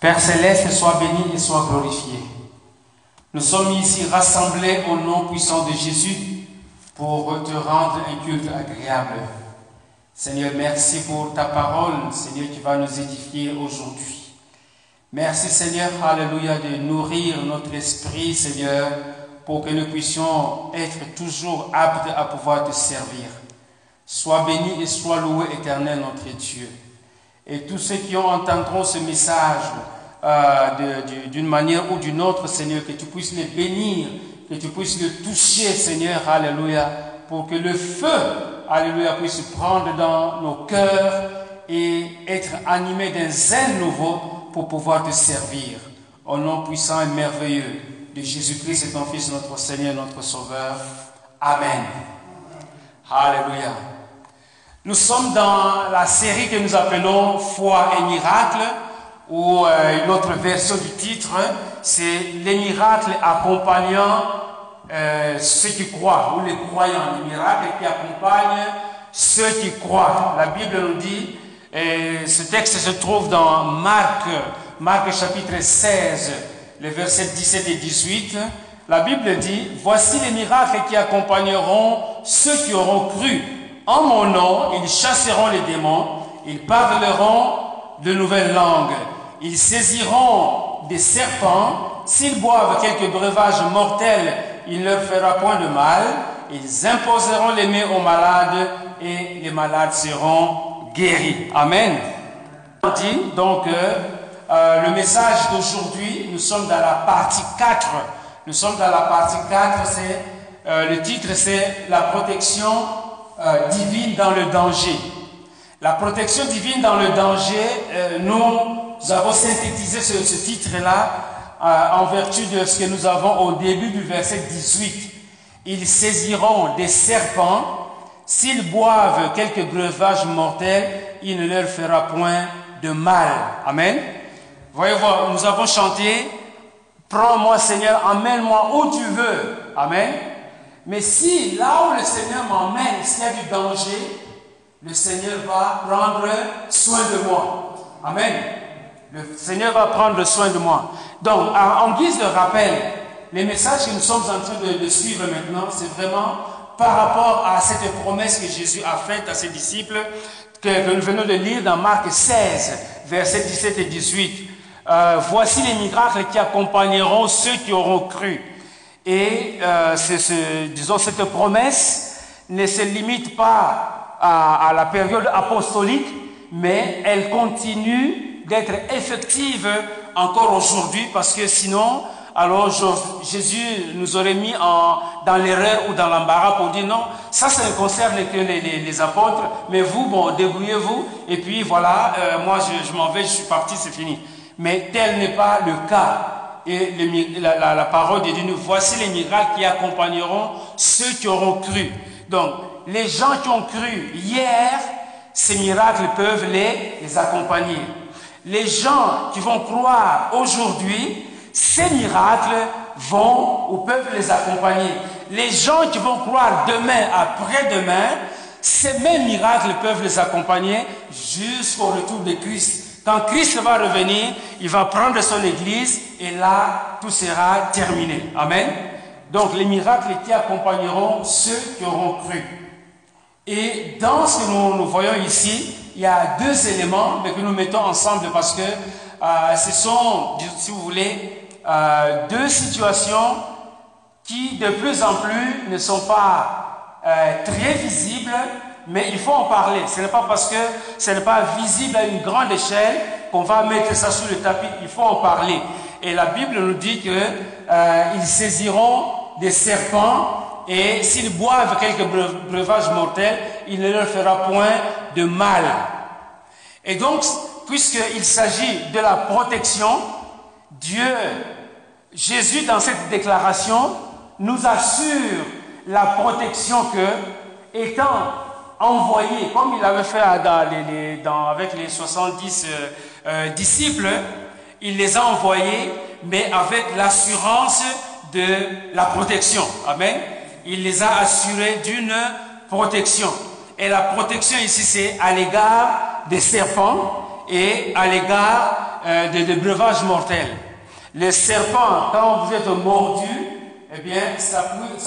Père céleste, sois béni et sois glorifié. Nous sommes ici rassemblés au nom puissant de Jésus pour te rendre un culte agréable. Seigneur, merci pour ta parole, Seigneur, qui va nous édifier aujourd'hui. Merci, Seigneur, Alléluia, de nourrir notre esprit, Seigneur, pour que nous puissions être toujours aptes à pouvoir te servir. Sois béni et sois loué, éternel, notre Dieu. Et tous ceux qui entendront ce message euh, d'une manière ou d'une autre, Seigneur, que tu puisses les bénir, que tu puisses les toucher, Seigneur, Alléluia, pour que le feu, Alléluia, puisse prendre dans nos cœurs et être animé d'un zèle nouveau pour pouvoir te servir. Au nom puissant et merveilleux de Jésus-Christ et ton Fils, notre Seigneur, notre Sauveur. Amen. Alléluia. Nous sommes dans la série que nous appelons Foi et miracles, ou euh, une autre version du titre, c'est les miracles accompagnant euh, ceux qui croient, ou les croyants, les miracles qui accompagnent ceux qui croient. La Bible nous dit, et ce texte se trouve dans Marc, Marc chapitre 16, les versets 17 et 18. La Bible dit, voici les miracles qui accompagneront ceux qui auront cru. En mon nom, ils chasseront les démons, ils parleront de nouvelles langues, ils saisiront des serpents, s'ils boivent quelques breuvages mortels, il ne leur fera point de mal, ils imposeront les mains aux malades et les malades seront guéris. Amen. Donc, euh, le message d'aujourd'hui, nous sommes dans la partie 4. Nous sommes dans la partie 4, c'est, euh, le titre c'est la protection euh, divine dans le danger. La protection divine dans le danger, euh, nous avons synthétisé ce, titre-là euh, en vertu de ce que nous avons au début du verset 18. Ils saisiront des serpents, s'ils boivent quelques breuvages mortels, il ne leur fera point de mal. Amen. Voyez-vous, nous avons chanté, prends-moi Seigneur, emmène-moi où tu veux. Amen. Mais si là où le Seigneur m'emmène, s'il y a du danger, le Seigneur va prendre soin de moi. Amen. Le Seigneur va prendre soin de moi. Donc, en, guise de rappel, les messages que nous sommes en train de, suivre maintenant, c'est vraiment par rapport à cette promesse que Jésus a faite à ses disciples, que, que nous venons de lire dans Marc 16, versets 17 et 18. Euh, voici les miracles qui accompagneront ceux qui auront cru. Et euh, ce, disons, cette promesse ne se limite pas à, la période apostolique, mais elle continue d'être effective encore aujourd'hui, parce que sinon, alors Jésus nous aurait mis en, dans l'erreur ou dans l'embarras pour dire non, ça, ne concerne que les, apôtres, mais vous, bon, débrouillez-vous, et puis voilà, euh, moi je m'en vais, je suis parti, c'est fini. Mais tel n'est pas le cas et la, parole de Dieu nous voici les miracles qui accompagneront ceux qui auront cru. Donc, les gens qui ont cru hier, ces miracles peuvent les, les accompagner. Les gens qui vont croire aujourd'hui, ces miracles vont ou peuvent les accompagner. Les gens qui vont croire demain, après-demain, ces mêmes miracles peuvent les accompagner jusqu'au retour de Christ. Quand Christ va revenir, il va prendre son Église et là, tout sera terminé. Amen. Donc les miracles qui accompagneront ceux qui auront cru. Et dans ce que nous, voyons ici, il y a deux éléments que nous mettons ensemble parce que euh, ce sont, si vous voulez, euh, deux situations qui de plus en plus ne sont pas euh, très visibles, mais il faut en parler. Ce n'est pas parce que ce n'est pas visible à une grande échelle qu'on va mettre ça sous le tapis. Il faut en parler. Et la Bible nous dit que euh, ils saisiront des serpents et s'ils boivent quelques breuvages mortels, il ne leur fera point de mal. Et donc, puisqu'il s'agit de la protection, Dieu, Jésus, dans cette déclaration, nous assure la protection que, étant envoyé, comme il avait fait dans les, avec les 70 euh, euh, disciples, il les a envoyés, mais avec l'assurance de la protection. Amen. Il les a assurés d'une protection. Et la protection ici, c'est à l'égard des serpents et à l'égard euh, des, breuvages mortels. Les serpents, quand vous êtes mordu, eh bien, ça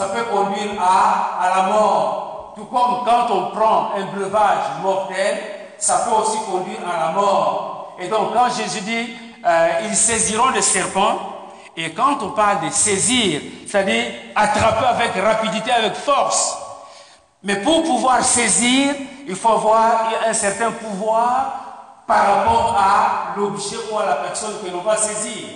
peut, conduire à la mort. Tout comme quand on prend un breuvage mortel, ça peut aussi conduire à la mort. Et donc, quand Jésus dit, euh, ils saisiront les serpents, et quand on parle de saisir, c'est-à-dire attraper avec rapidité, avec force. Mais pour pouvoir saisir, il faut avoir un certain pouvoir par rapport à l'objet ou à la personne que l'on va saisir.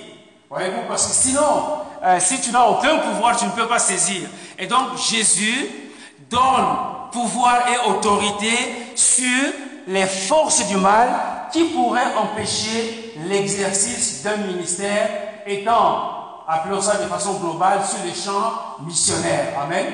Voyez-vous, parce que sinon, euh, si tu n'as aucun pouvoir, tu ne peux pas saisir. Et donc, Jésus donne pouvoir et autorité sur les forces du mal qui pourraient empêcher l'exercice d'un ministère étant, appelons ça de façon globale, sur les champs missionnaires. Amen.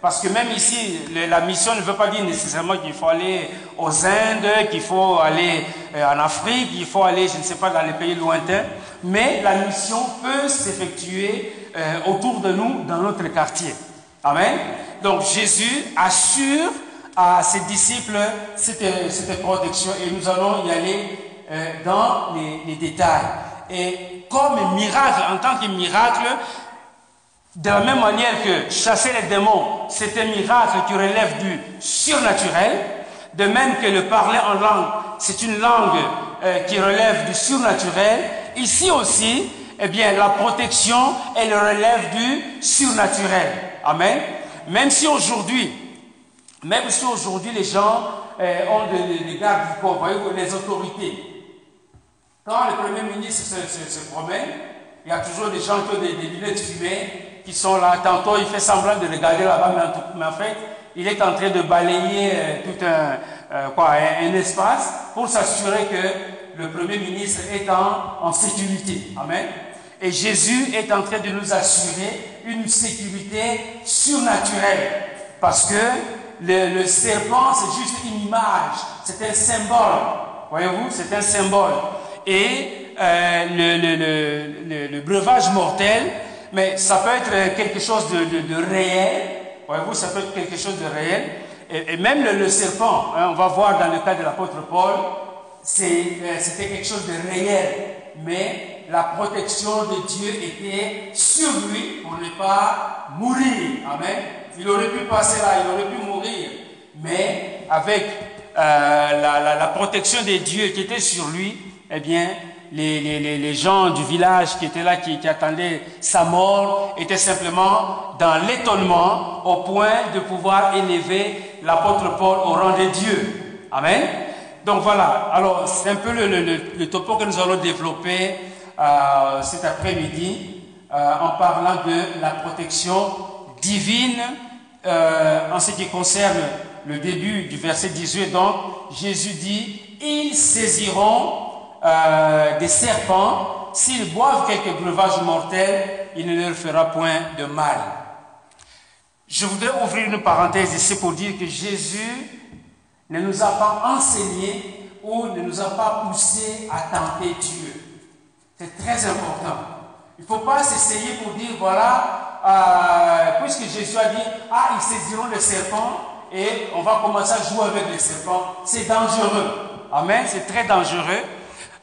Parce que même ici, la mission ne veut pas dire nécessairement qu'il faut aller aux Indes, qu'il faut aller euh, en Afrique, qu'il faut aller, je ne sais pas, dans les pays lointains. Mais la mission peut s'effectuer euh, autour de nous, dans notre quartier. Amen. Donc Jésus assure à ses disciples cette, cette protection et nous allons y aller euh, dans les, détails. Et comme miracle, en tant que miracle, de la même manière que chasser les démons, c'est un miracle qui relève du surnaturel, de même que le parler en langue, c'est une langue euh, qui relève du surnaturel, ici aussi, eh bien, la protection, elle relève du surnaturel. Amen. Même si aujourd'hui, même si aujourd'hui les gens euh, ont des, gardes du corps, voyez les autorités, quand le Premier ministre se, promène, il y a toujours des gens qui ont des, des lunettes fumées qui sont là. Tantôt, il fait semblant de regarder là-bas, mais, en fait, il est en train de balayer euh, tout un, euh, quoi, un, espace pour s'assurer que le Premier ministre est en sécurité. Amen. Et Jésus est en train de nous assurer une sécurité surnaturelle. Parce que le, serpent, c'est juste une image, c'est un symbole. Voyez-vous, c'est un symbole. Et euh, le, le, le, breuvage mortel, mais ça peut être quelque chose de, de, réel. Voyez-vous, ça peut être quelque chose de réel. Et, même le, serpent, hein, on va voir dans le cas de l'apôtre Paul, euh, c'était quelque chose de réel. Mais la protection de Dieu était sur lui pour ne pas mourir. Amen. Il aurait pu passer là, il aurait pu mourir. Mais avec euh, la, protection de Dieu qui était sur lui, eh bien, les, gens du village qui étaient là, qui, attendaient sa mort, étaient simplement dans l'étonnement au point de pouvoir élever l'apôtre Paul au rang de Dieu. Amen. Donc voilà, alors c'est un peu le, topo que nous allons développer euh, cet après-midi euh, en parlant de la protection divine euh, en ce qui concerne le début du verset 18. Donc Jésus dit, ils saisiront des serpents, s'ils boivent quelques breuvages mortels, il ne leur fera point de mal. Je voudrais ouvrir une parenthèse ici pour dire que Jésus ne nous a pas enseigné ou ne nous a pas poussé à tenter Dieu. C'est très important. Il ne faut pas s'essayer pour dire, voilà, euh, puisque Jésus a dit, ah, ils saisiront les serpents et on va commencer à jouer avec les serpents. C'est dangereux. Amen, c'est très dangereux.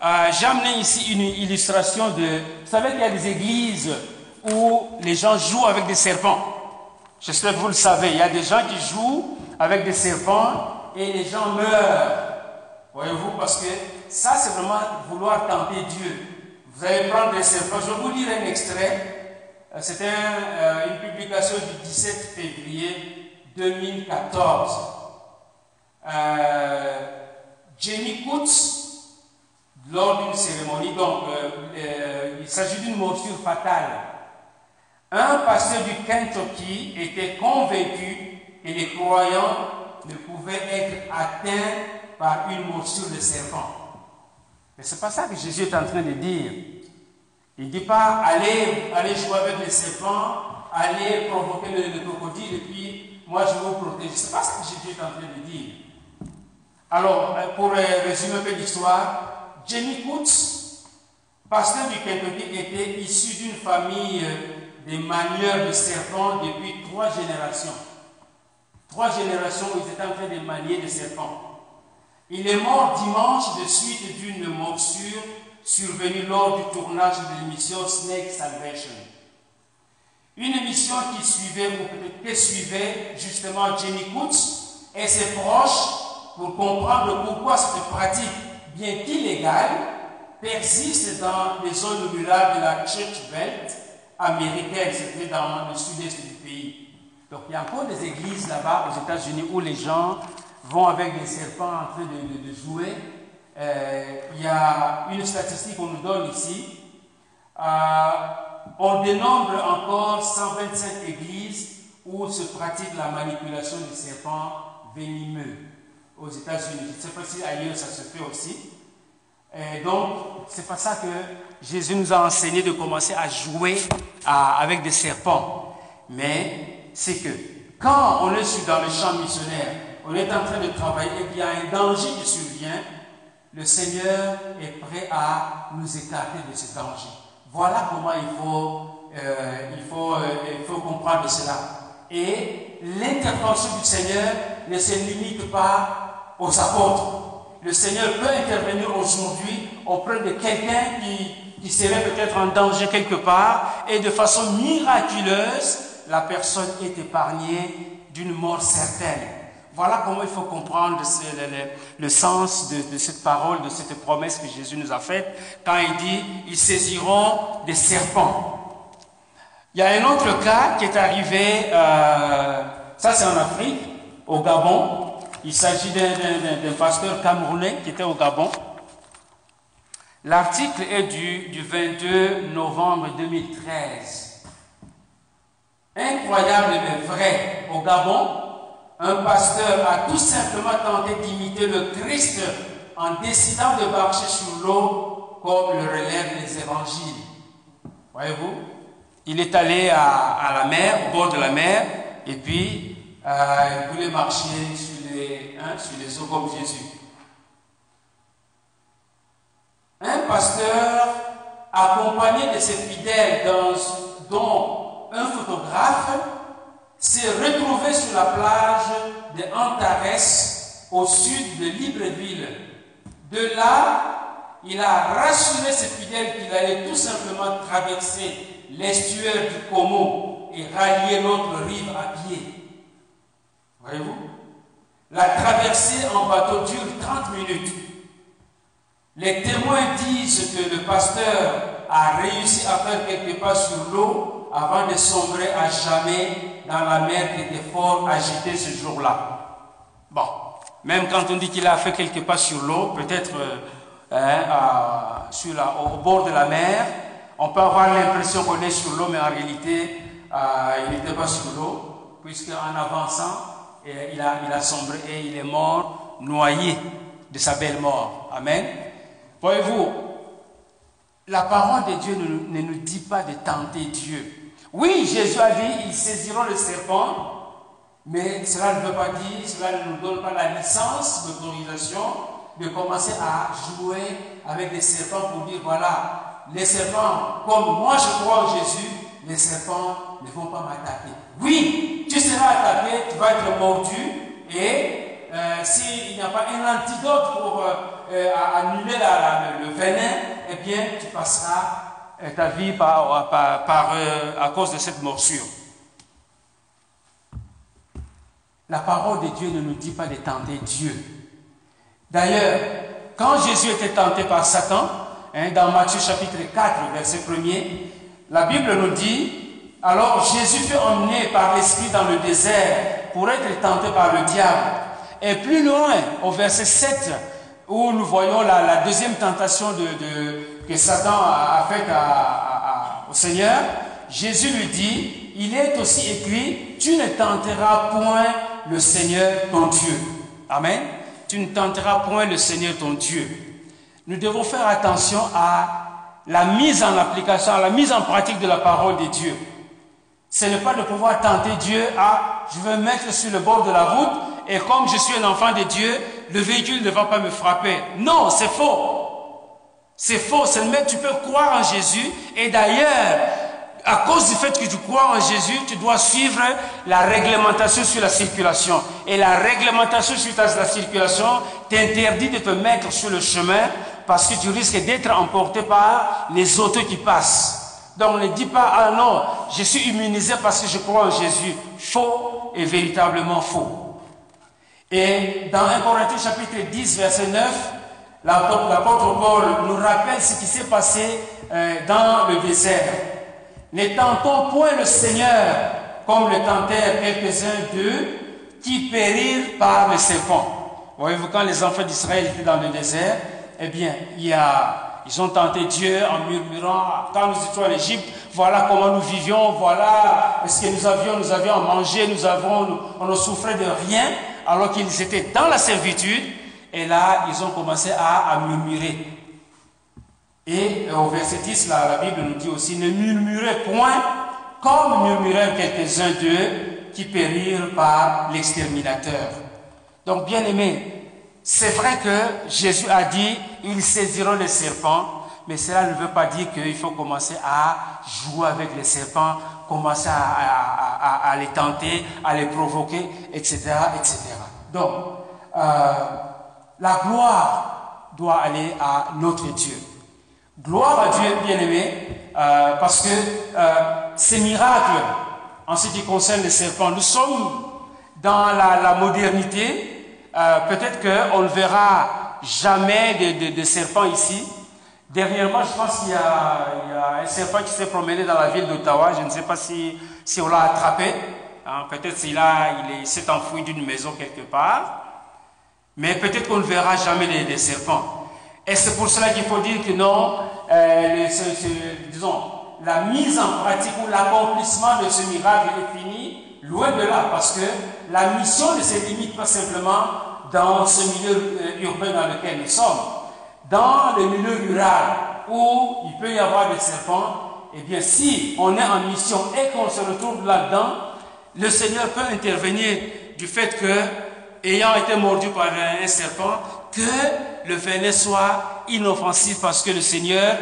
Euh, j'ai amené ici une illustration de... Vous savez qu'il y a des églises où les gens jouent avec des serpents. J'espère que vous le savez. Il y a des gens qui jouent avec des serpents et les gens meurent. Voyez-vous, parce que ça, c'est vraiment vouloir tenter Dieu. Vous allez prendre des serpents. Je vais vous lire un extrait. Euh, C'était euh, une publication du 17 février 2014. Euh, Jenny Coutts lors d'une cérémonie. Donc, euh, il s'agit d'une morsure fatale. Un pasteur du Kentucky était convaincu que les croyants ne pouvaient être atteints par une morsure de serpent. Mais ce n'est pas ça que Jésus est en train de dire. Il ne dit pas allez, allez jouer avec les serpents, allez provoquer le, crocodile et puis moi je vais vous protéger. Ce n'est pas ça que Jésus est en train de dire. Alors, euh, pour résumer un peu l'histoire, Jenny Coutts, pasteur du Kentucky, était issu d'une famille de manieurs de serpents depuis trois générations. Trois générations où ils étaient en train de manier des serpents. Il est mort dimanche de suite d'une morsure survenue lors du tournage de l'émission Snake Salvation. Une émission qui suivait, ou que suivait justement Jenny Coates et ses proches pour comprendre pourquoi cette pratique, bien qu'illégale, persiste dans les zones rurales de la Church Belt américaine, c'était dans le sud-est du pays. Donc il y a encore des églises là-bas aux États-Unis où les gens vont avec des serpents en train de, jouer. Euh, il y a une statistique qu'on nous donne ici. Euh, on dénombre encore 125 églises où se pratique la manipulation des serpents venimeux aux États-Unis. Je ne sais pas si ailleurs ça se fait aussi. Et donc, c'est pas ça que Jésus nous a enseigné de commencer à jouer avec des serpents. Mais c'est que quand on est dans le champ missionnaire, on est en train de travailler et qu'il y a un danger qui survient, le Seigneur est prêt à nous écarter de ce danger. Voilà comment il faut, euh, euh, il faut comprendre cela. Et l'intervention du Seigneur ne se limite pas aux apôtres. Le Seigneur peut intervenir aujourd'hui auprès de quelqu'un qui serait peut-être en danger quelque part et de façon miraculeuse, la personne est épargnée d'une mort certaine. Voilà comment il faut comprendre le, sens de, cette parole, de cette promesse que Jésus nous a faite quand il dit ils saisiront des serpents. Il y a un autre cas qui est arrivé, euh, ça c'est en Afrique, au Gabon. Il s'agit d'un pasteur camerounais qui était au Gabon. L'article est du, du 22 novembre 2013. Incroyable mais vrai. Au Gabon, un pasteur a tout simplement tenté d'imiter le Christ en décidant de marcher sur l'eau comme le relèvent les évangiles. Voyez-vous Il est allé à, la mer, au bord de la mer, et puis euh, il voulait marcher sur les, hein, sur eaux comme Jésus. Un pasteur accompagné de ses fidèles, dont un photographe, sur la plage de Antares, au sud de Libreville. De là, il a rassuré ses fidèles qu'il allait tout simplement traverser l'estuaire du Como et rallier l'autre rive à pied. Voyez-vous? La traversée en bateau dure 30 minutes. Les témoins disent que le pasteur a réussi à faire quelques pas sur l'eau avant de sombrer à jamais dans la mer qui était fort agitée ce jour-là. Bon, même quand on dit qu'il a fait quelques pas sur l'eau, peut-être euh, hein, au bord de la mer, on peut avoir l'impression qu'on est sur l'eau, mais en réalité, euh, il n'était pas sur l'eau, puisqu'en avançant, a, il a sombré et il est mort, noyé de sa belle mort. Amen. Voyez-vous, la parole de Dieu ne nous dit pas de tenter Dieu. Oui, Jésus a dit, ils saisiront le serpent, mais cela ne veut pas dire, cela ne nous donne pas la licence, l'autorisation de commencer à jouer avec des serpents pour dire, voilà, les serpents, comme moi je crois en Jésus, les serpents ne vont pas m'attaquer. Oui, tu seras attaqué, tu vas être mordu, et euh, s'il n'y a pas un antidote pour euh, euh, annuler le venin, eh bien, tu passeras ta vie par, euh, à cause de cette morsure. La parole de Dieu ne nous dit pas de tenter Dieu. D'ailleurs, quand Jésus était tenté par Satan, hein, dans Matthieu chapitre 4, verset 1er, la Bible nous dit, alors Jésus fut emmené par l'Esprit dans le désert pour être tenté par le diable. Et plus loin, au verset 7, où nous voyons la, deuxième tentation de que Satan a, fait au Seigneur, Jésus lui dit, il est aussi écrit, tu ne tenteras point le Seigneur ton Dieu. Amen. Tu ne tenteras point le Seigneur ton Dieu. Nous devons faire attention à la mise en application, à la mise en pratique de la parole de Dieu. Ce n'est pas de pouvoir tenter Dieu à, je veux mettre sur le bord de la route et comme je suis un enfant de Dieu, le véhicule ne va pas me frapper. Non, c'est faux. C'est faux, seulement tu peux croire en Jésus et d'ailleurs, à cause du fait que tu crois en Jésus, tu dois suivre la réglementation sur la circulation. Et la réglementation sur la circulation t'interdit de te mettre sur le chemin parce que tu risques d'être emporté par les autres qui passent. Donc ne dis pas, ah non, je suis immunisé parce que je crois en Jésus. Faux et véritablement faux. Et dans 1 Corinthiens chapitre 10, verset 9, l'apôtre Paul nous rappelle ce qui s'est passé euh, dans le désert. Ne tentons point le Seigneur comme le tentèrent quelques-uns d'eux qui périrent par le serpent. Voyez-vous, quand les enfants d'Israël étaient dans le désert, eh bien, ils ont tenté Dieu en murmurant, quand nous étions en Égypte, voilà comment nous vivions, voilà ce que nous avions, nous avions mangé, nous avons, on ne souffrait de rien, alors qu'ils étaient dans la servitude, et là, ils ont commencé à, murmurer. Et au verset 10, là, la Bible nous dit aussi, ne murmurez point comme murmurèrent quelques-uns d'eux qui périrent par l'exterminateur. Donc, bien aimé, c'est vrai que Jésus a dit, ils saisiront les serpents, mais cela ne veut pas dire qu'il faut commencer à jouer avec les serpents, commencer à, les tenter, à les provoquer, etc. etc. Donc, euh, la gloire doit aller à notre Dieu. Gloire à Dieu, bien aimé, euh, parce que euh, ces miracles, en ce qui concerne les serpents, nous sommes dans la, modernité. Euh, peut-être qu'on ne verra jamais de, serpents ici. Dernièrement, je pense qu'il y, a un serpent qui s'est promené dans la ville d'Ottawa. Je ne sais pas si, si on l'a attrapé. Hein, peut-être qu'il il s'est enfoui d'une maison quelque part. Mais peut-être qu'on ne verra jamais des serpents. Et c'est pour cela qu'il faut dire que non, euh, disons, la mise en pratique ou l'accomplissement de ce miracle est fini, loin de là, parce que la mission ne se limite pas simplement dans ce milieu euh, urbain dans lequel nous sommes. Dans le milieu rural, où il peut y avoir des serpents, eh bien, si on est en mission et qu'on se retrouve là-dedans, le Seigneur peut intervenir du fait que, ayant été mordu par un serpent, que le venin soit inoffensif parce que le Seigneur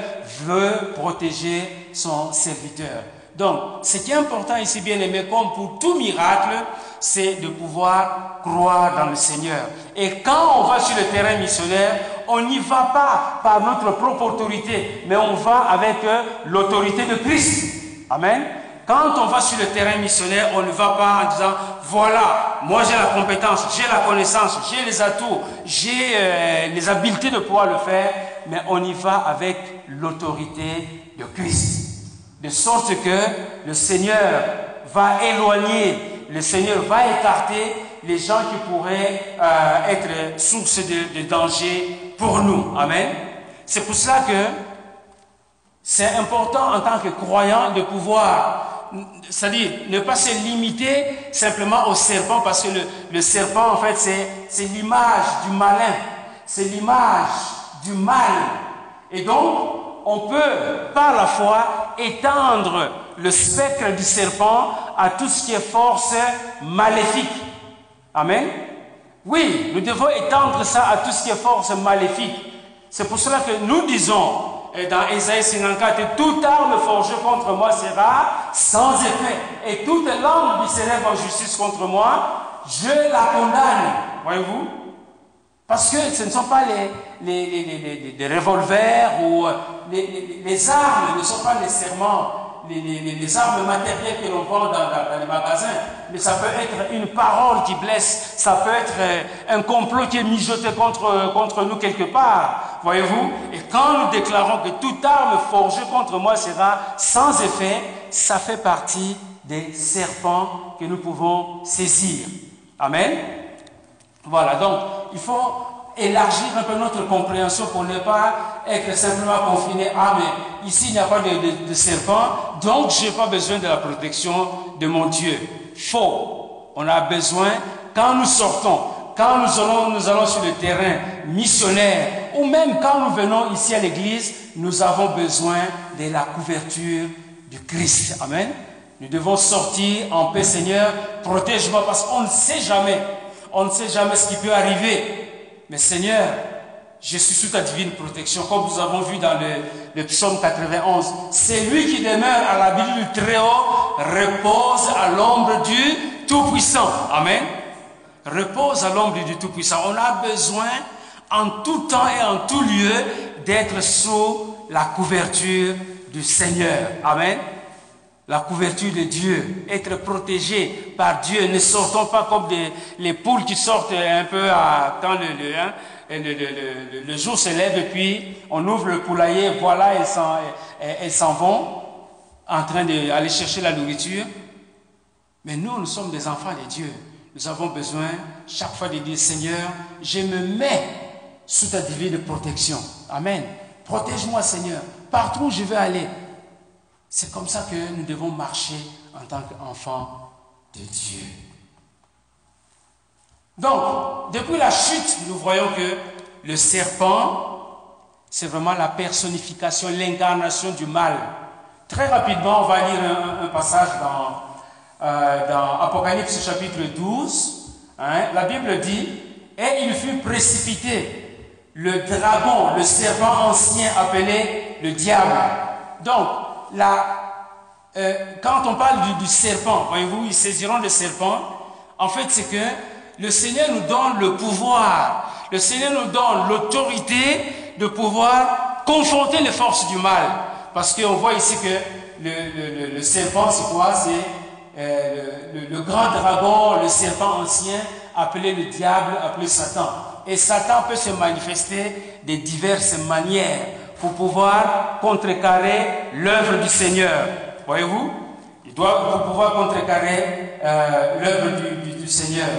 veut protéger son serviteur. Donc, ce qui est important ici, bien aimé, comme pour tout miracle, c'est de pouvoir croire dans le Seigneur. Et quand on va sur le terrain missionnaire, on n'y va pas par notre propre autorité, mais on va avec euh, l'autorité de Christ. Amen. Quand on va sur le terrain missionnaire, on ne va pas en disant, voilà, moi j'ai la compétence, j'ai la connaissance, j'ai les atouts, j'ai euh, les habiletés de pouvoir le faire, mais on y va avec l'autorité de Christ. De sorte que le Seigneur va éloigner, le Seigneur va écarter les gens qui pourraient euh, être source de, de danger pour nous. Amen. C'est pour cela que c'est important en tant que croyant de pouvoir c'est-à-dire ne pas se limiter simplement au serpent, parce que le, serpent, en fait, c'est l'image du malin, c'est l'image du mal. Et donc, on peut, par la foi, étendre le spectre du serpent à tout ce qui est force maléfique. Amen. Oui, nous devons étendre ça à tout ce qui est force maléfique. C'est pour cela que nous disons, et dans Isaïe 54, toute arme forgée contre moi sera sans effet. Et toute langue qui s'élève en justice contre moi, je la condamne. Voyez-vous? Parce que ce ne sont pas les, les, les, revolvers ou euh, les, armes ne sont pas nécessairement les, armes matérielles que l'on vend dans, les magasins, mais ça peut être une parole qui blesse, ça peut être euh, un complot qui est mijoté contre, contre nous quelque part, voyez-vous? Et quand nous déclarons que toute arme forgée contre moi sera sans effet, ça fait partie des serpents que nous pouvons saisir. Amen? Voilà, donc il faut élargir un peu notre compréhension pour ne pas être simplement confiné. Ah, mais ici, il n'y a pas de, de, serpent, donc je n'ai pas besoin de la protection de mon Dieu. Faux. On a besoin, quand nous sortons, quand nous allons, nous allons sur le terrain missionnaire, ou même quand nous venons ici à l'église, nous avons besoin de la couverture du Christ. Amen. Nous devons sortir en paix, Seigneur. Protège-moi parce qu'on ne sait jamais. On ne sait jamais ce qui peut arriver. Mais Seigneur, je suis sous ta divine protection, comme nous avons vu dans le, psaume 91. C'est lui qui demeure à l'abri du Très-Haut, repose à l'ombre du Tout-Puissant. Amen. Repose à l'ombre du Tout-Puissant. On a besoin en tout temps et en tout lieu d'être sous la couverture du Seigneur. Amen. La couverture de Dieu, être protégé par Dieu. Ne sortons pas comme les poules qui sortent un peu à, quand le, le, hein, le, le, jour se lève et puis on ouvre le poulailler, voilà, elles s'en, elles s'en vont en train d'aller chercher la nourriture. Mais nous, nous sommes des enfants de Dieu. Nous avons besoin chaque fois de dire, Seigneur, je me mets sous ta divine protection. Amen. Protège-moi, Seigneur, partout où je vais aller. C'est comme ça que nous devons marcher en tant qu'enfants de Dieu. Donc, depuis la chute, nous voyons que le serpent, c'est vraiment la personnification, l'incarnation du mal. Très rapidement, on va lire un, passage dans, euh, dans Apocalypse chapitre 12. Hein. la Bible dit, et il fut précipité, le dragon, le serpent ancien appelé le diable. Donc, euh, quand on parle du, serpent, voyez-vous, ils saisiront le serpent. En fait, c'est que le Seigneur nous donne le pouvoir, le Seigneur nous donne l'autorité de pouvoir confronter les forces du mal. Parce qu'on voit ici que le, le, serpent, c'est quoi? C'est euh, le, grand dragon, le serpent ancien, appelé le diable, appelé Satan. Et Satan peut se manifester de diverses manières pour pouvoir contrecarrer l'œuvre du Seigneur. Voyez-vous? Il doit pouvoir contrecarrer euh, l'œuvre du, Seigneur.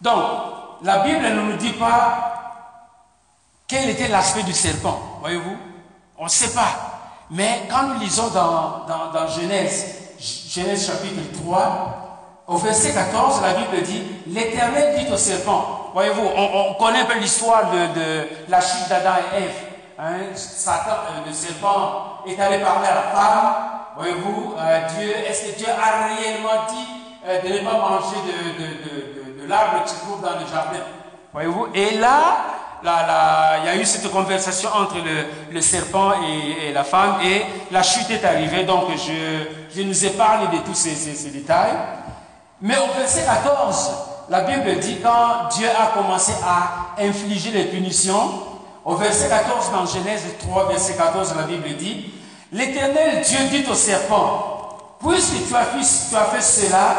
Donc, la Bible ne nous dit pas quel était l'aspect du serpent, voyez-vous? On ne sait pas. Mais quand nous lisons dans, dans, Genèse, Genèse chapitre 3, au verset 14, la Bible dit, l'Éternel dit au serpent, voyez-vous, on, connaît un peu l'histoire de, la chute d'Adam et Ève. Hein, Satan, euh, le serpent est allé parler à la femme, voyez-vous, euh, Dieu, est-ce que Dieu a réellement dit euh, de ne pas manger de l'arbre qui se dans le jardin? Voyez-vous Et là, il y a eu cette conversation entre le, serpent et, la femme et la chute est arrivée. Donc, je, je nous ai parlé de tous ces, ces, détails. Mais au verset 14, la Bible dit quand Dieu a commencé à infliger les punitions, au verset 14 dans Genèse 3, verset 14, la Bible dit, l'Éternel Dieu dit au serpent, puisque tu as fait, cela,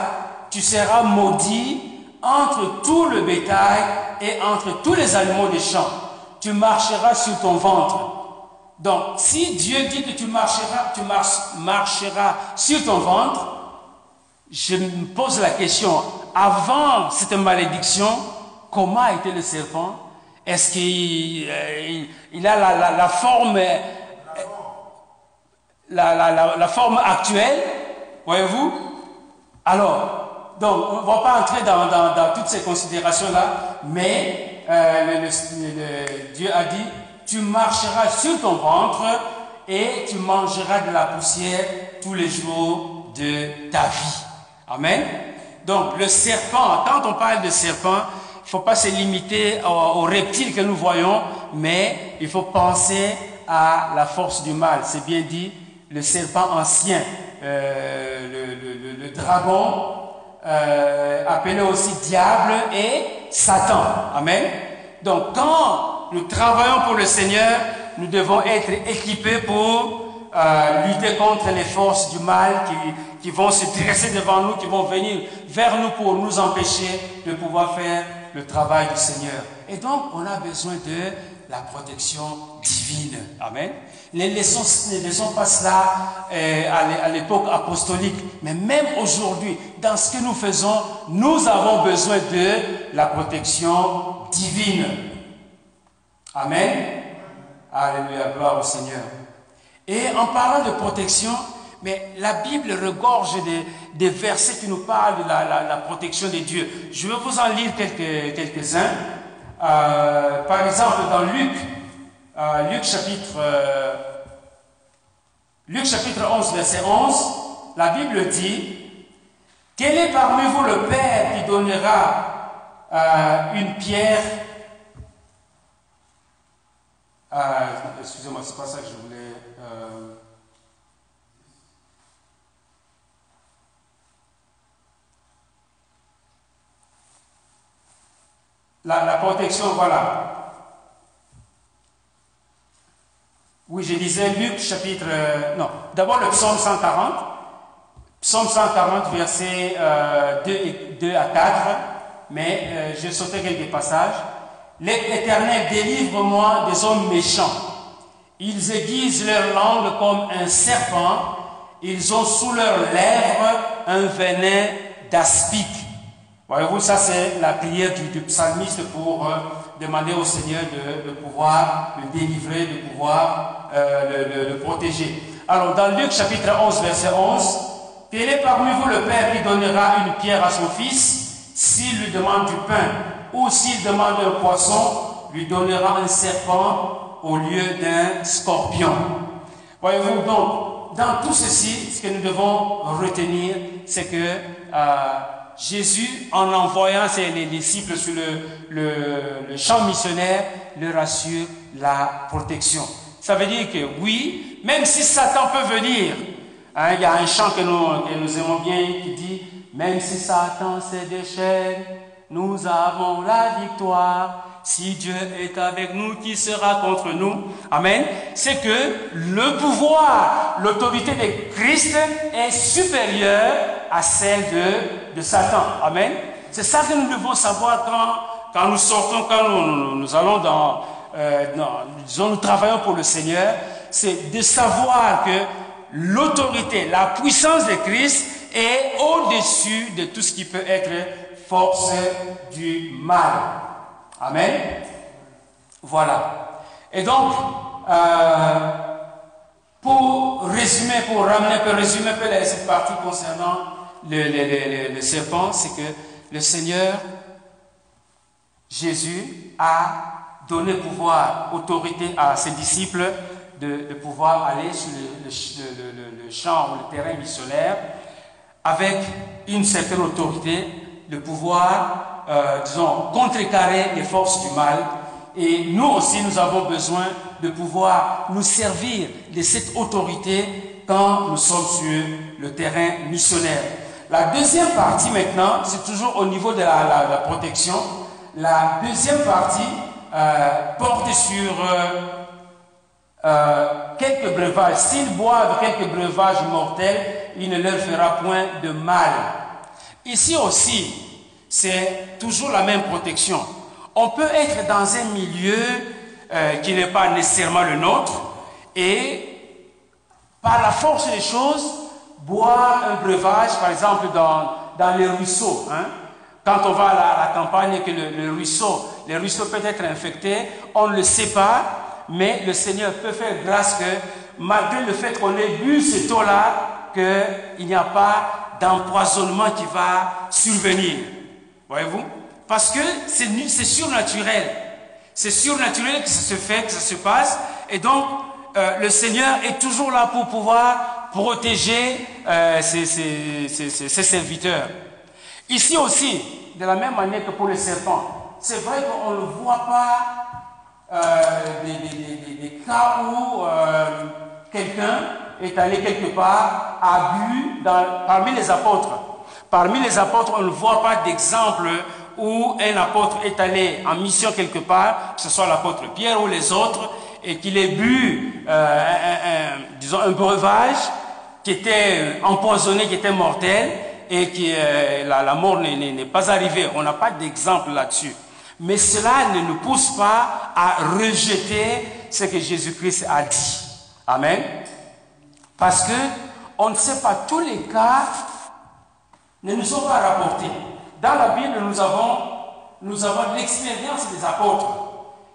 tu seras maudit entre tout le bétail et entre tous les animaux des champs. Tu marcheras sur ton ventre. Donc, si Dieu dit que tu marcheras, tu marcheras sur ton ventre, je me pose la question, avant cette malédiction, comment était le serpent? Est-ce qu'il euh, a la, forme, euh, la, la forme actuelle? Voyez-vous? Alors, donc, on ne va pas entrer dans, toutes ces considérations-là, mais euh, Dieu a dit, tu marcheras sur ton ventre et tu mangeras de la poussière tous les jours de ta vie. Amen. Donc, le serpent, quand on parle de serpent, il ne faut pas se limiter aux, reptiles que nous voyons, mais il faut penser à la force du mal. C'est bien dit, le serpent ancien, euh, le, dragon, euh, appelé aussi diable et Satan. Amen. Donc quand nous travaillons pour le Seigneur, nous devons être équipés pour lutter contre les forces du mal qui, vont se dresser devant nous, qui vont venir vers nous pour nous empêcher de pouvoir faire le travail du Seigneur. Et donc, on a besoin de la protection divine. Amen. Les leçons ne sont pas cela euh, à l'époque apostolique, mais même aujourd'hui, dans ce que nous faisons, nous avons besoin de la protection divine. Amen. Alléluia, gloire au Seigneur. Et en parlant de protection, mais la Bible regorge des, versets qui nous parlent de la, protection de Dieu. Je vais vous en lire quelques, quelques-uns. Euh, par exemple, dans Luc, euh, Luc chapitre, euh, Luc chapitre 11, verset 11, la Bible dit, quel est parmi vous le Père qui donnera une pierre Excusez-moi, c'est pas ça que je voulais. La, la, protection, voilà. Oui, je lisais Luc chapitre... euh, non, d'abord le psaume 140. Psaume 140, versets euh, 2, et- 2 à 4. Mais euh, je sauté quelques passages. L'Éternel, délivre-moi des hommes méchants. Ils aiguisent leur langue comme un serpent. Ils ont sous leurs lèvres un venin d'aspic. Voyez-vous, ça c'est la prière du, psalmiste pour euh, demander au Seigneur de, de pouvoir le délivrer, de pouvoir euh, le, protéger. Alors dans Luc chapitre 11, verset 11, quel est parmi vous le Père qui donnera une pierre à son fils s'il lui demande du pain? Ou s'il demande un poisson, lui donnera un serpent au lieu d'un scorpion. Voyez-vous, donc, dans tout ceci, ce que nous devons retenir, c'est que euh, Jésus, en envoyant ses les disciples sur le, champ missionnaire, leur assure la protection. Ça veut dire que oui, même si Satan peut venir, hein, il y a un chant que nous, que nous aimons bien qui dit, même si Satan se déchaîne, nous avons la victoire. Si Dieu est avec nous, qui sera contre nous? Amen. C'est que le pouvoir, l'autorité de Christ est supérieure à celle de, de Satan. Amen. C'est ça que nous devons savoir quand, quand nous sortons, quand nous, nous- allons dans, euh, dans- disons, nous travaillons pour le Seigneur. C'est de savoir que l'autorité, la puissance de Christ est au-dessus de tout ce qui peut être force du mal. Amen. Voilà. Et donc, euh, pour résumer, pour ramener un peu, résumer un peu la- cette partie concernant le, serpent, c'est que le Seigneur Jésus a donné pouvoir, autorité à ses disciples de, de pouvoir aller sur le champ ou le terrain missionnaire avec une certaine autorité, de pouvoir, euh, disons, contrecarrer les forces du mal. Et nous aussi, nous avons besoin de pouvoir nous servir de cette autorité quand nous sommes sur le terrain missionnaire. La deuxième partie maintenant, c'est toujours au niveau de la, protection. La deuxième partie euh, porte sur euh, quelques breuvages. S'ils boivent quelques breuvages mortels, il ne leur fera point de mal. Ici aussi, c'est toujours la même protection. On peut être dans un milieu euh, qui n'est pas nécessairement le nôtre et par la force des choses, boire un breuvage, par exemple, dans, dans les ruisseaux. hein. Quand on va à la, à la campagne et que le, le ruisseau, les ruisseaux peut être infectés, on ne le sait pas, mais le Seigneur peut faire grâce que, malgré le fait qu'on ait bu cette eau-là, qu'il n'y a pas d'empoisonnement qui va survenir. Voyez-vous? Parce que c'est surnaturel. C'est surnaturel que ça se fait, que ça se passe. Et donc, euh, le Seigneur est toujours là pour pouvoir protéger euh, ses, serviteurs. Ici aussi, de la même manière que pour le serpent, c'est vrai qu'on ne voit pas euh, des, cas où quelqu'un est allé quelque part, a bu parmi les apôtres. Parmi les apôtres, on ne voit pas d'exemple où un apôtre est allé en mission quelque part, que ce soit l'apôtre Pierre ou les autres, et qu'il ait bu, euh, un- disons, un breuvage qui était empoisonné, qui était mortel, et que euh, la, la mort n'est pas arrivée. On n'a pas d'exemple là-dessus. Mais cela ne nous pousse pas à rejeter ce que Jésus-Christ a dit. Amen. Parce que on ne sait pas tous les cas ne nous sont pas rapportés. Dans la Bible, nous avons, nous avons l'expérience des apôtres,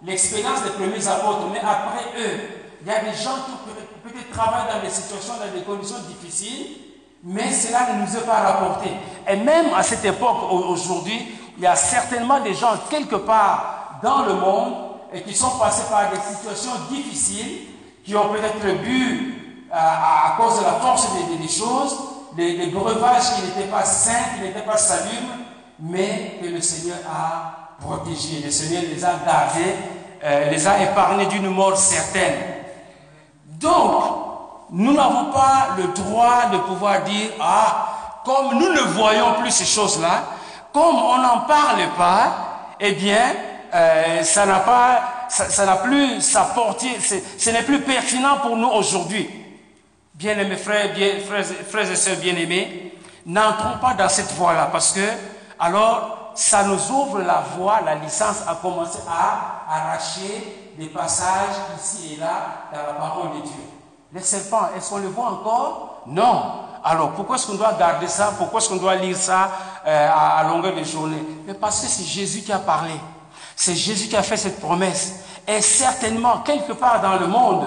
l'expérience des premiers apôtres, mais après eux, il y a des gens qui peut- peut-être dans des situations, dans des conditions difficiles, mais cela ne nous est pas rapporté. Et même à cette époque, au- aujourd'hui, il y a certainement des gens quelque part dans le monde et qui sont passés par des situations difficiles, qui ont peut-être bu à, à cause de la force des, choses, des, des breuvages qui n'étaient pas sains, qui n'étaient pas salubres, mais que le Seigneur a protégés. Le Seigneur les a gardés, euh, les a épargnés d'une mort certaine. Donc, nous n'avons pas le droit de pouvoir dire, ah, comme nous ne voyons plus ces choses-là, comme on n'en parle pas, eh bien, euh, ça n'a pas ça n'a plus sa portée, ce n'est plus pertinent pour nous aujourd'hui. Bien-aimés frères, bien, frères, frères et sœurs bien-aimés, n'entrons pas dans cette voie-là parce que alors ça nous ouvre la voie, la licence à commencer à arracher des passages ici et là dans la parole de Dieu. Les serpents, est-ce qu'on les voit encore? Non. Alors pourquoi est-ce qu'on doit garder ça? Pourquoi est-ce qu'on doit lire ça euh, à, longueur de journée? Mais parce que c'est Jésus qui a parlé. C'est Jésus qui a fait cette promesse. Et certainement, quelque part dans le monde,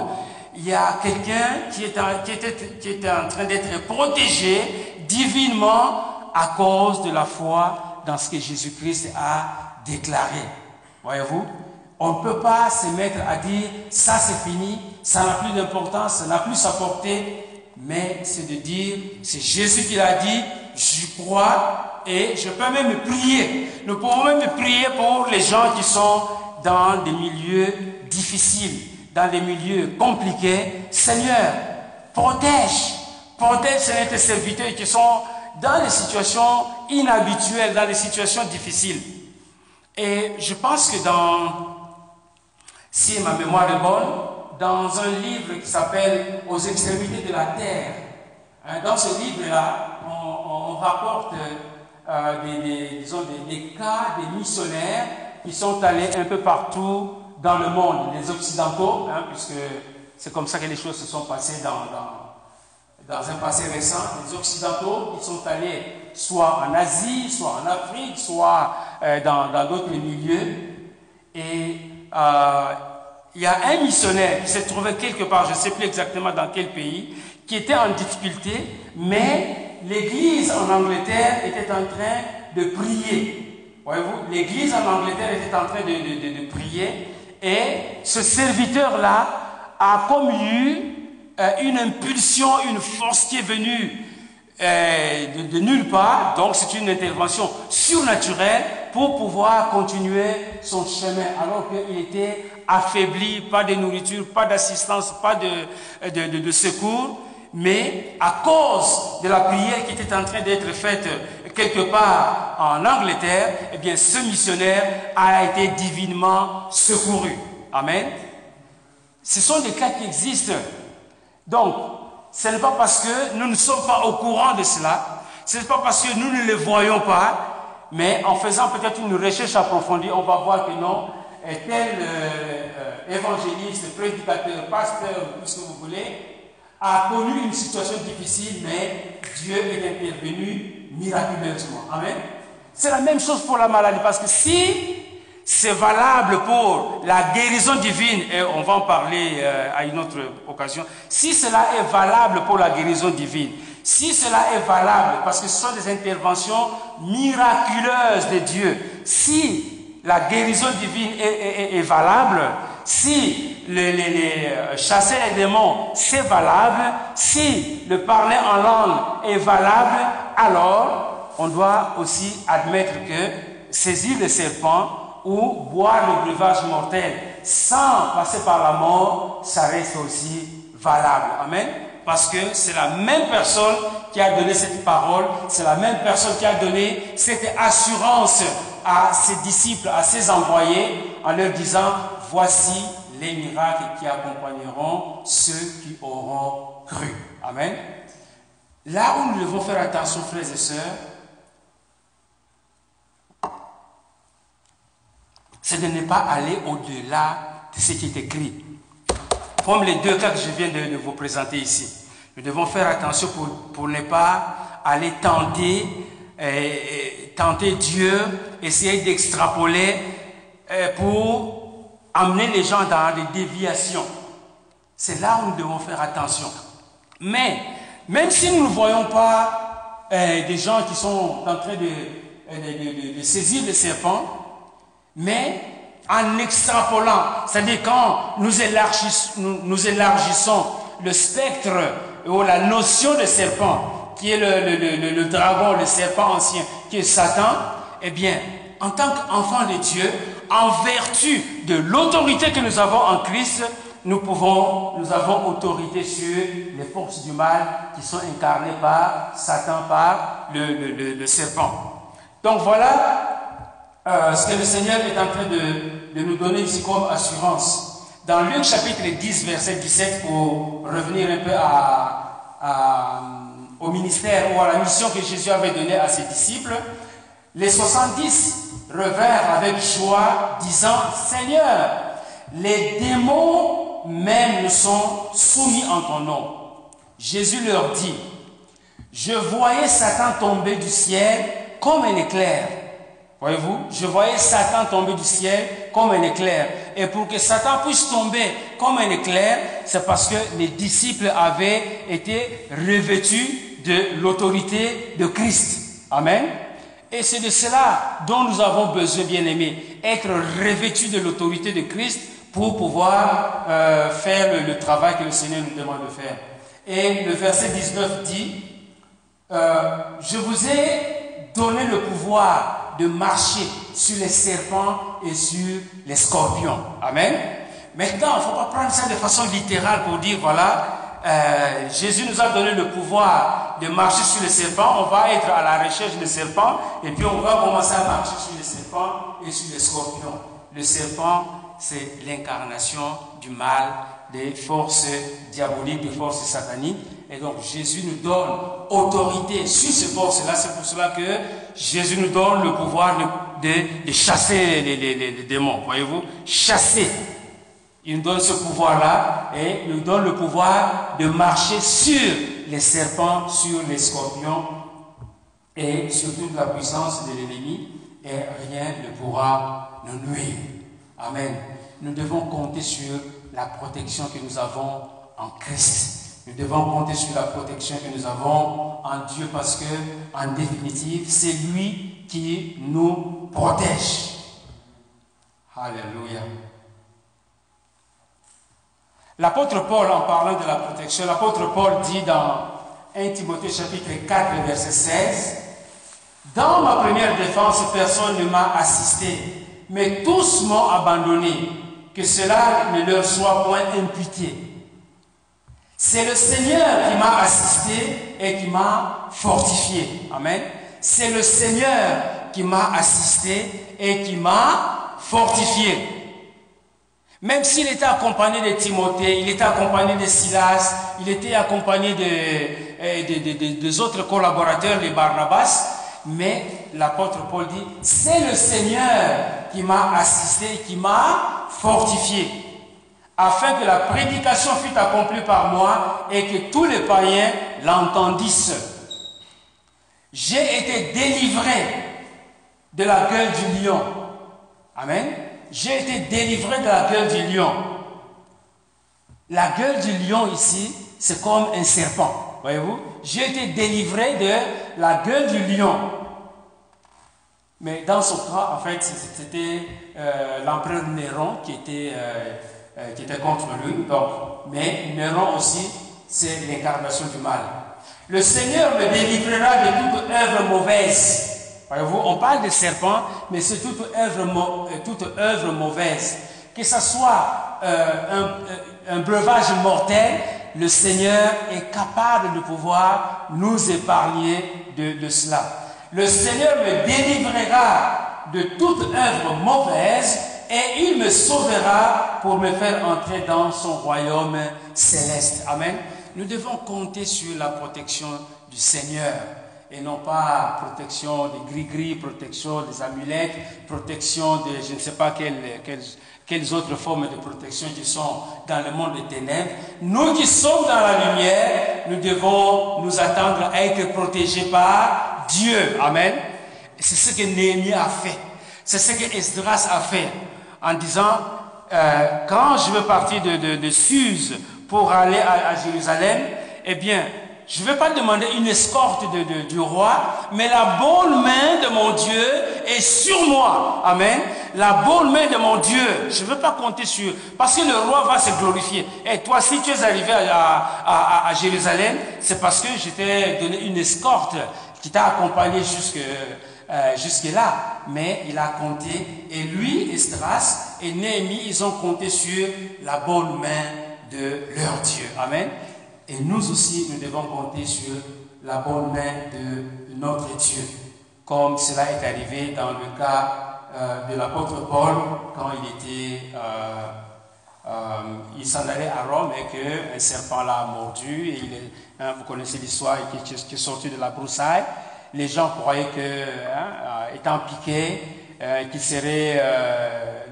il y a quelqu'un qui, qui, était, en train d'être protégé divinement à cause de la foi dans ce que Jésus-Christ a déclaré. Voyez-vous? On ne peut pas se mettre à dire ça c'est fini, ça n'a plus d'importance, ça n'a plus sa portée, mais c'est de dire c'est Jésus qui l'a dit, j'y crois et je peux même prier. Nous pouvons même prier pour les gens qui sont dans des milieux difficiles, dans des milieux compliqués. Seigneur, protège, protège ces serviteurs qui sont dans des situations inhabituelles, dans des situations difficiles. Et je pense que dans, si ma mémoire est bonne, dans un livre qui s'appelle Aux extrémités de la terre, hein, dans ce livre-là, on, rapporte euh, des, disons, des, cas des missionnaires qui sont allés un peu partout dans le monde, les occidentaux, hein, puisque c'est comme ça que les choses se sont passées dans, dans, un passé récent. Les occidentaux, ils sont allés soit en Asie, soit en Afrique, soit euh, dans d'autres milieux. Et euh, il y a un missionnaire qui s'est trouvé quelque part, je ne sais plus exactement dans quel pays, qui était en difficulté, mais l'église en Angleterre était en train de prier. Voyez-vous, l'église en Angleterre était en train de, de, prier, et ce serviteur-là a comme eu euh, une impulsion, une force qui est venue euh, de, nulle part, donc c'est une intervention surnaturelle pour pouvoir continuer son chemin, alors qu'il était affaibli, pas de nourriture, pas d'assistance, pas de, de, secours, mais à cause de la prière qui était en train d'être faite quelque part en Angleterre, eh bien ce missionnaire a été divinement secouru. Amen. Ce sont des cas qui existent. Donc, ce n'est pas parce que nous ne sommes pas au courant de cela, ce n'est pas parce que nous ne les voyons pas, mais en faisant peut-être une recherche approfondie, on va voir que non, tel euh, euh, évangéliste, prédicateur, pasteur, tout ce que vous voulez, a connu une situation difficile, mais Dieu est intervenu miraculeusement. Amen. C'est la même chose pour la maladie, parce que si c'est valable pour la guérison divine, et on va en parler euh, à une autre occasion. Si cela est valable pour la guérison divine, si cela est valable, parce que ce sont des interventions miraculeuses de Dieu, si la guérison divine est, valable, si les, euh, chasser les démons, c'est valable, si le parler en langue est valable, alors on doit aussi admettre que saisir le serpent ou boire le breuvage mortel sans passer par la mort, ça reste aussi valable. Amen. Parce que c'est la même personne qui a donné cette parole, c'est la même personne qui a donné cette assurance à ses disciples, à ses envoyés, en leur disant, voici les miracles qui accompagneront ceux qui auront cru. Amen. Là où nous devons faire attention, frères et sœurs, c'est de ne pas aller au-delà de ce qui est écrit. Comme les deux cas que je viens de, vous présenter ici. Nous devons faire attention pour, ne pas aller tenter, euh, tenter Dieu, essayer d'extrapoler euh, pour amener les gens dans des déviations. C'est là où nous devons faire attention. Mais, même si nous ne voyons pas euh, des gens qui sont en train de, de, saisir le serpent, mais en extrapolant, c'est-à-dire quand nous élargissons, nous, élargissons, le spectre ou la notion de serpent, qui est le, le, dragon, le serpent ancien, qui est Satan, eh bien, en tant qu'enfant de Dieu, en vertu de l'autorité que nous avons en Christ, nous avons autorité sur les forces du mal qui sont incarnées par Satan, par le, serpent. Donc voilà euh, ce que le Seigneur est en train de nous donner ici comme assurance. Dans Luc chapitre 10, verset 17, pour revenir un peu au ministère ou à la mission que Jésus avait donnée à ses disciples, les 70 revinrent avec joie, disant, Seigneur, les démons même nous sont soumis en ton nom. Jésus leur dit, je voyais Satan tomber du ciel comme un éclair. Voyez-vous, je voyais Satan tomber du ciel comme un éclair. Et pour que Satan puisse tomber comme un éclair, c'est parce que les disciples avaient été revêtus de l'autorité de Christ. Amen. Et c'est de cela dont nous avons besoin, bien aimés, être revêtus de l'autorité de Christ pour pouvoir euh, faire le, travail que le Seigneur nous demande de faire. Et le verset 19 dit, euh, je vous ai donné le pouvoir de marcher sur les serpents et sur les scorpions. Amen. Maintenant, il ne faut pas prendre ça de façon littérale pour dire, voilà, euh, Jésus nous a donné le pouvoir de marcher sur les serpents. On va être à la recherche des serpents et puis on va commencer à marcher sur les serpents et sur les scorpions. Le serpent, c'est l'incarnation du mal, des forces diaboliques, des forces sataniques. Et donc Jésus nous donne autorité sur ces forces-là. C'est pour cela que Jésus nous donne le pouvoir de, chasser les démons. Voyez-vous? Chasser il nous donne ce pouvoir-là et il nous donne le pouvoir de marcher sur les serpents, sur les scorpions et sur toute la puissance de l'ennemi et rien ne pourra nous nuire. Amen. Nous devons compter sur la protection que nous avons en Christ. Nous devons compter sur la protection que nous avons en Dieu parce que, en définitive, c'est lui qui nous protège. Alléluia. L'apôtre Paul, en parlant de la protection, l'apôtre Paul dit dans 1 Timothée chapitre 4, verset 16, Dans ma première défense, personne ne m'a assisté, mais tous m'ont abandonné, que cela ne leur soit point imputé. C'est le Seigneur qui m'a assisté et qui m'a fortifié. Amen. C'est le Seigneur qui m'a assisté et qui m'a fortifié. Même s'il était accompagné de Timothée, il était accompagné de Silas, il était accompagné de, des autres collaborateurs de Barnabas, mais l'apôtre Paul dit, c'est le Seigneur qui m'a assisté, qui m'a fortifié, afin que la prédication fût accomplie par moi et que tous les païens l'entendissent. J'ai été délivré de la gueule du lion. Amen j'ai été délivré de la gueule du lion. La gueule du lion ici, c'est comme un serpent. Voyez-vous? J'ai été délivré de la gueule du lion. Mais dans ce cas, en fait, c'était euh, l'empereur Néron qui était, euh, euh, qui était contre lui. Donc, mais Néron aussi, c'est l'incarnation du mal. Le Seigneur me délivrera de toute œuvre mauvaise On parle de serpent, mais c'est toute œuvre, euh, mauvaise. Que ce soit euh, un, euh, un, breuvage mortel, le Seigneur est capable de pouvoir nous épargner de, de cela. Le Seigneur me délivrera de toute œuvre mauvaise et il me sauvera pour me faire entrer dans son royaume céleste. Amen. Nous devons compter sur la protection du Seigneur et non pas protection des gris-gris, protection des amulettes, protection de je ne sais pas quelles, quelles, quelles, autres formes de protection qui sont dans le monde des ténèbres. Nous qui sommes dans la lumière, nous devons nous attendre à être protégés par Dieu. Amen. C'est ce que Néhémie a fait. C'est ce que Esdras a fait en disant, euh, quand je veux partir de, de, de Suse pour aller à, à Jérusalem, eh bien, je ne vais pas demander une escorte de, du roi, mais la bonne main de mon Dieu est sur moi. Amen. La bonne main de mon Dieu. Je ne veux pas compter sur... Parce que le roi va se glorifier. Et toi, si tu es arrivé à, à, Jérusalem, c'est parce que je t'ai donné une escorte qui t'a accompagné jusque, euh, jusque là. Mais il a compté. Et lui, Estras et Néhémie, ils ont compté sur la bonne main de leur Dieu. Amen. Et nous aussi, nous devons compter sur la bonne main de notre Dieu, comme cela est arrivé dans le cas euh, de l'apôtre Paul quand il était, il s'en allait à Rome et qu'un serpent l'a mordu hein, vous connaissez l'histoire, qui, est sorti de la broussaille. Les gens croyaient que, hein, étant piqué, qu'il serait,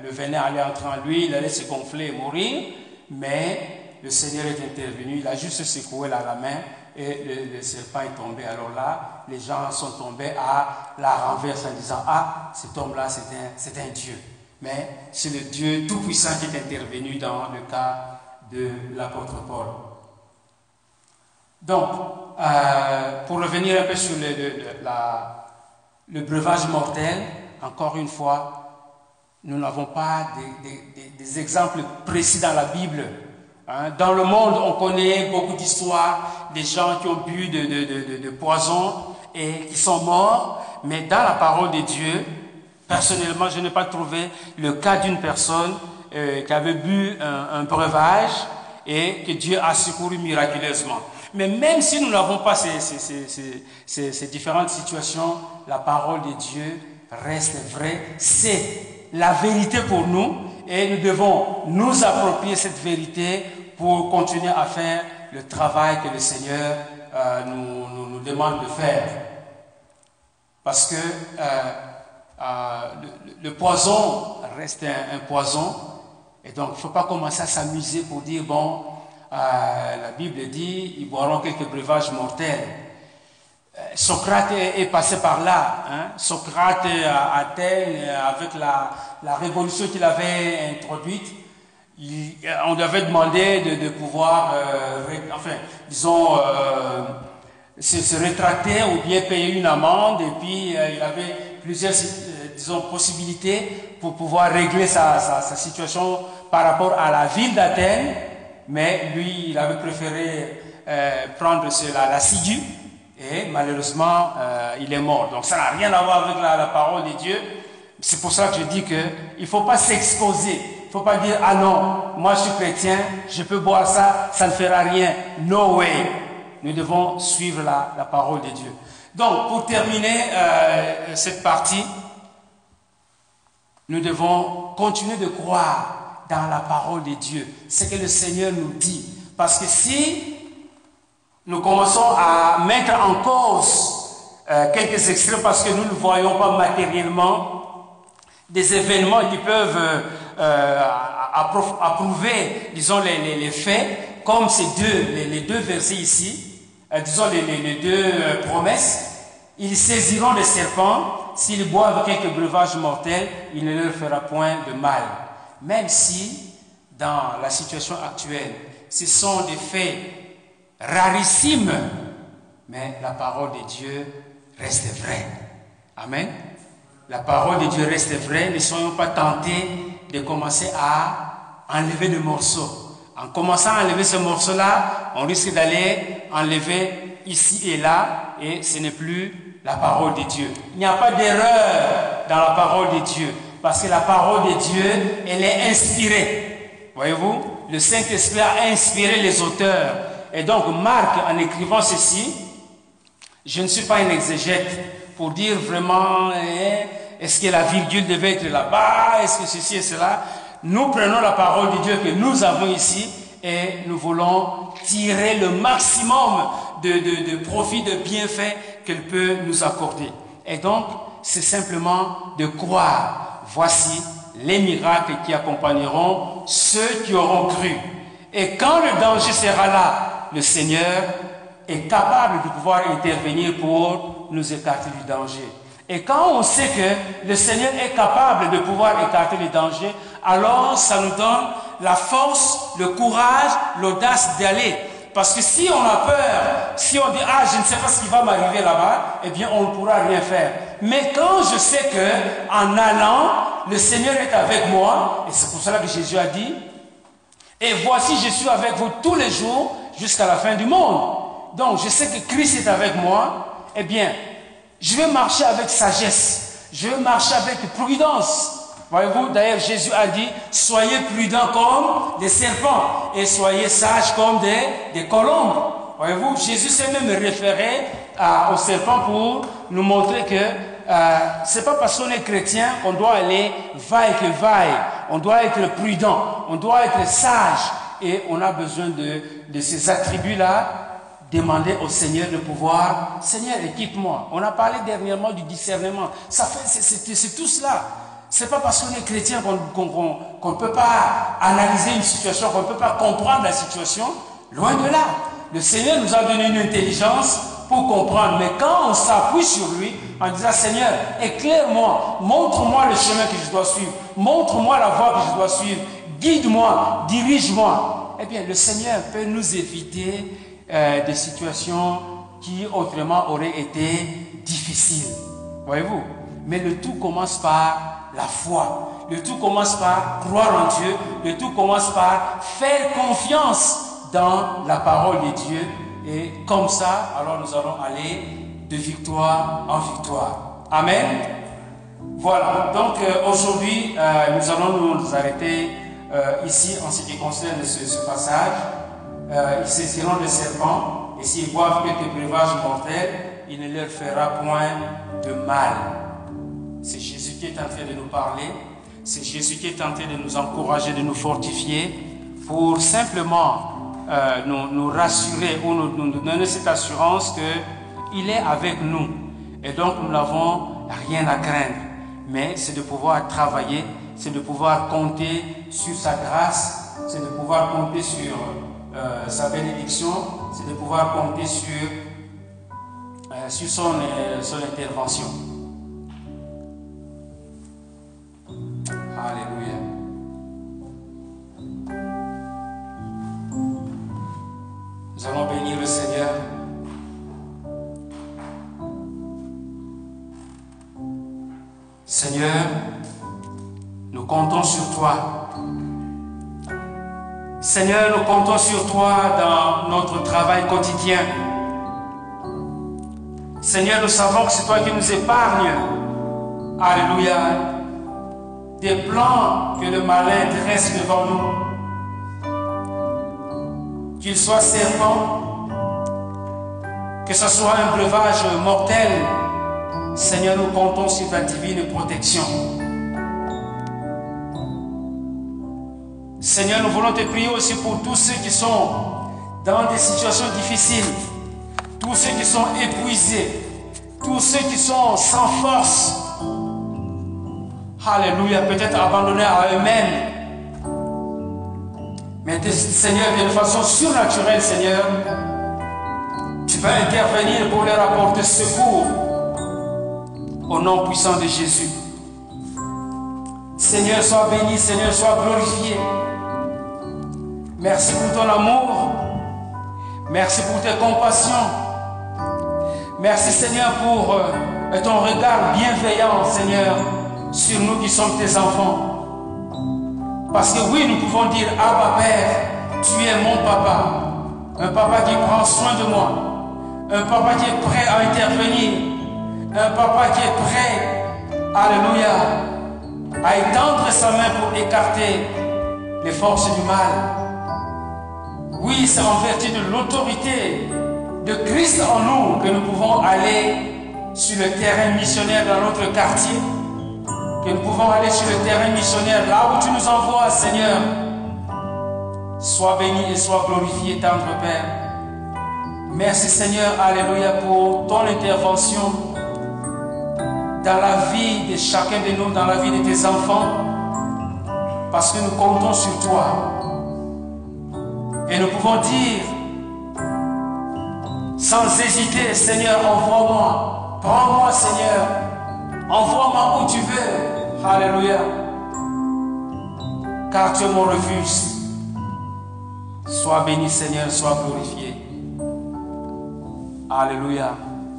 le venin allait entrer en lui, il allait se gonfler et mourir, mais le Seigneur est intervenu, il a juste secoué la main et le, serpent est tombé. Alors là, les gens sont tombés à la renverse en disant, ah, cet homme-là, c'est un, un Dieu. Mais c'est le Dieu Tout-Puissant qui est intervenu dans le cas de l'apôtre Paul. Donc, euh, pour revenir un peu sur le, breuvage mortel, encore une fois, nous n'avons pas des, exemples précis dans la Bible Hein, dans le monde, on connaît beaucoup d'histoires des gens qui ont bu de, de, de, poison et qui sont morts, mais dans la parole de Dieu, personnellement, je n'ai pas trouvé le cas d'une personne euh, qui avait bu un, breuvage et que Dieu a secouru miraculeusement. Mais même si nous n'avons pas ces, ces, ces, ces, différentes situations, la parole de Dieu reste vraie. C'est la vérité pour nous et nous devons nous approprier cette vérité pour continuer à faire le travail que le Seigneur euh, nous, demande de faire. Parce que euh, euh, le, poison reste un, poison. Et donc, il ne faut pas commencer à s'amuser pour dire, bon, la Bible dit, ils boiront quelques breuvages mortels. Socrate est, passé par là. Hein. Socrate à Athènes, avec la révolution qu'il avait introduite, on lui avait demandé de, pouvoir, euh, enfin, disons, euh, se, rétracter ou bien payer une amende. Et puis, euh, il avait plusieurs, disons, possibilités pour pouvoir régler sa, situation par rapport à la ville d'Athènes. Mais lui, il avait préféré prendre l'assidu. et malheureusement, il est mort. Donc, ça n'a rien à voir avec la, la parole de Dieu. C'est pour ça que je dis qu'il ne faut pas s'exposer il ne faut pas dire, ah non, moi je suis chrétien, je peux boire ça, ça ne fera rien. No way. Nous devons suivre la, parole de Dieu. Donc, pour terminer euh, cette partie, nous devons continuer de croire dans la parole de Dieu, ce que le Seigneur nous dit. Parce que si nous commençons à mettre en cause euh, quelques extraits parce que nous ne voyons pas matériellement des événements qui peuvent euh, approuver, disons, les, faits, comme ces deux, les, deux versets ici, euh, disons les, deux euh, promesses. Ils saisiront les serpents, s'ils boivent quelques breuvages mortels, il ne leur fera point de mal. Même si, dans la situation actuelle, ce sont des faits rarissimes, mais la parole de Dieu reste vraie. Amen. La parole de Dieu reste vraie. Ne soyons pas tentés de commencer à enlever des morceaux. En commençant à enlever ce morceau-là, on risque d'aller enlever ici et là, et ce n'est plus la parole de Dieu. Il n'y a pas d'erreur dans la parole de Dieu, parce que la parole de Dieu, elle est inspirée. Voyez-vous, le Saint-Esprit a inspiré les auteurs. Et donc, Marc, en écrivant ceci, je ne suis pas un exégète pour dire vraiment, hein, est-ce que la virgule devait être là-bas? Est-ce que ceci et cela? Nous prenons la parole de Dieu que nous avons ici et nous voulons tirer le maximum de, de profit, de bienfaits qu'elle peut nous accorder. Et donc, c'est simplement de croire. Voici les miracles qui accompagneront ceux qui auront cru. Et quand le danger sera là, le Seigneur est capable de pouvoir intervenir pour nous écarter du danger. Et quand on sait que le Seigneur est capable de pouvoir écarter les dangers, alors ça nous donne la force, le courage, l'audace d'aller. Parce que si on a peur, si on dit ah je ne sais pas ce qui va m'arriver là-bas, eh bien on ne pourra rien faire. Mais quand je sais que en allant, le Seigneur est avec moi, et c'est pour cela que Jésus a dit, et voici je suis avec vous tous les jours jusqu'à la fin du monde. Donc je sais que Christ est avec moi, eh bien je vais marcher avec sagesse. Je vais marcher avec prudence. Voyez-vous, d'ailleurs, Jésus a dit, soyez prudents comme des serpents et soyez sages comme des, colombes. Voyez-vous, Jésus s'est même référé à, aux serpents pour nous montrer que euh, c'est pas parce qu'on est chrétien qu'on doit aller vaille que vaille. On doit être prudent, on doit être sage. Et on a besoin de ces attributs-là demander au Seigneur de pouvoir, Seigneur, équipe-moi. On a parlé dernièrement du discernement. Ça fait, c'est tout cela. C'est pas parce qu'on est chrétien qu'on ne peut pas analyser une situation, qu'on ne peut pas comprendre la situation. Loin de là. Le Seigneur nous a donné une intelligence pour comprendre. Mais quand on s'appuie sur lui en disant Seigneur, éclaire-moi, montre-moi le chemin que je dois suivre, montre-moi la voie que je dois suivre, guide-moi, dirige-moi. Eh bien, le Seigneur peut nous éviter euh, des situations qui autrement auraient été difficiles. Voyez-vous? Mais le tout commence par la foi. Le tout commence par croire en Dieu. Le tout commence par faire confiance dans la parole de Dieu. Et comme ça, alors nous allons aller de victoire en victoire. Amen? Voilà, donc euh, aujourd'hui, euh, nous allons nous arrêter ici en ce qui concerne ce passage euh, ils saisiront le serpent, et s'ils boivent quelques breuvages mortels, il ne leur fera point de mal. C'est Jésus qui est en train de nous parler, c'est Jésus qui est en train de nous encourager, de nous fortifier, pour simplement euh, nous, rassurer ou nous, nous donner cette assurance qu'il est avec nous. Et donc nous n'avons rien à craindre, mais c'est de pouvoir travailler, c'est de pouvoir compter sur sa grâce, c'est de pouvoir compter sur euh, sa bénédiction, c'est de pouvoir compter sur, euh, son, euh, son intervention. Alléluia. Nous allons bénir le Seigneur. Seigneur, nous comptons sur toi. Seigneur, nous comptons sur toi dans notre travail quotidien. Seigneur, nous savons que c'est toi qui nous épargnes. Alléluia. Des plans que le malin dresse devant nous. Qu'il soit serpent, que ce soit un breuvage mortel. Seigneur, nous comptons sur ta divine protection. Seigneur, nous voulons te prier aussi pour tous ceux qui sont dans des situations difficiles, tous ceux qui sont épuisés, tous ceux qui sont sans force. Alléluia, peut-être abandonnés à eux-mêmes. Mais Seigneur, de façon surnaturelle, Seigneur, tu vas intervenir pour leur apporter secours au nom puissant de Jésus. Seigneur, sois béni, Seigneur, sois glorifié. Merci pour ton amour. Merci pour tes compassions. Merci Seigneur pour euh, ton regard bienveillant, Seigneur, sur nous qui sommes tes enfants. Parce que oui, nous pouvons dire, Abba Père, tu es mon papa. Un papa qui prend soin de moi. Un papa qui est prêt à intervenir. Un papa qui est prêt, alléluia, à étendre sa main pour écarter les forces du mal. Oui, c'est en vertu de l'autorité de Christ en nous que nous pouvons aller sur le terrain missionnaire dans notre quartier, que nous pouvons aller sur le terrain missionnaire là où tu nous envoies, Seigneur. Sois béni et sois glorifié, tendre Père. Merci Seigneur, Alléluia, pour ton intervention dans la vie de chacun de nous, dans la vie de tes enfants, parce que nous comptons sur toi. Et nous pouvons dire, sans hésiter, Seigneur, envoie-moi. Prends-moi, Seigneur. Envoie-moi où tu veux. Alléluia. Car tu es mon refuge. Sois béni, Seigneur, sois glorifié. Alléluia.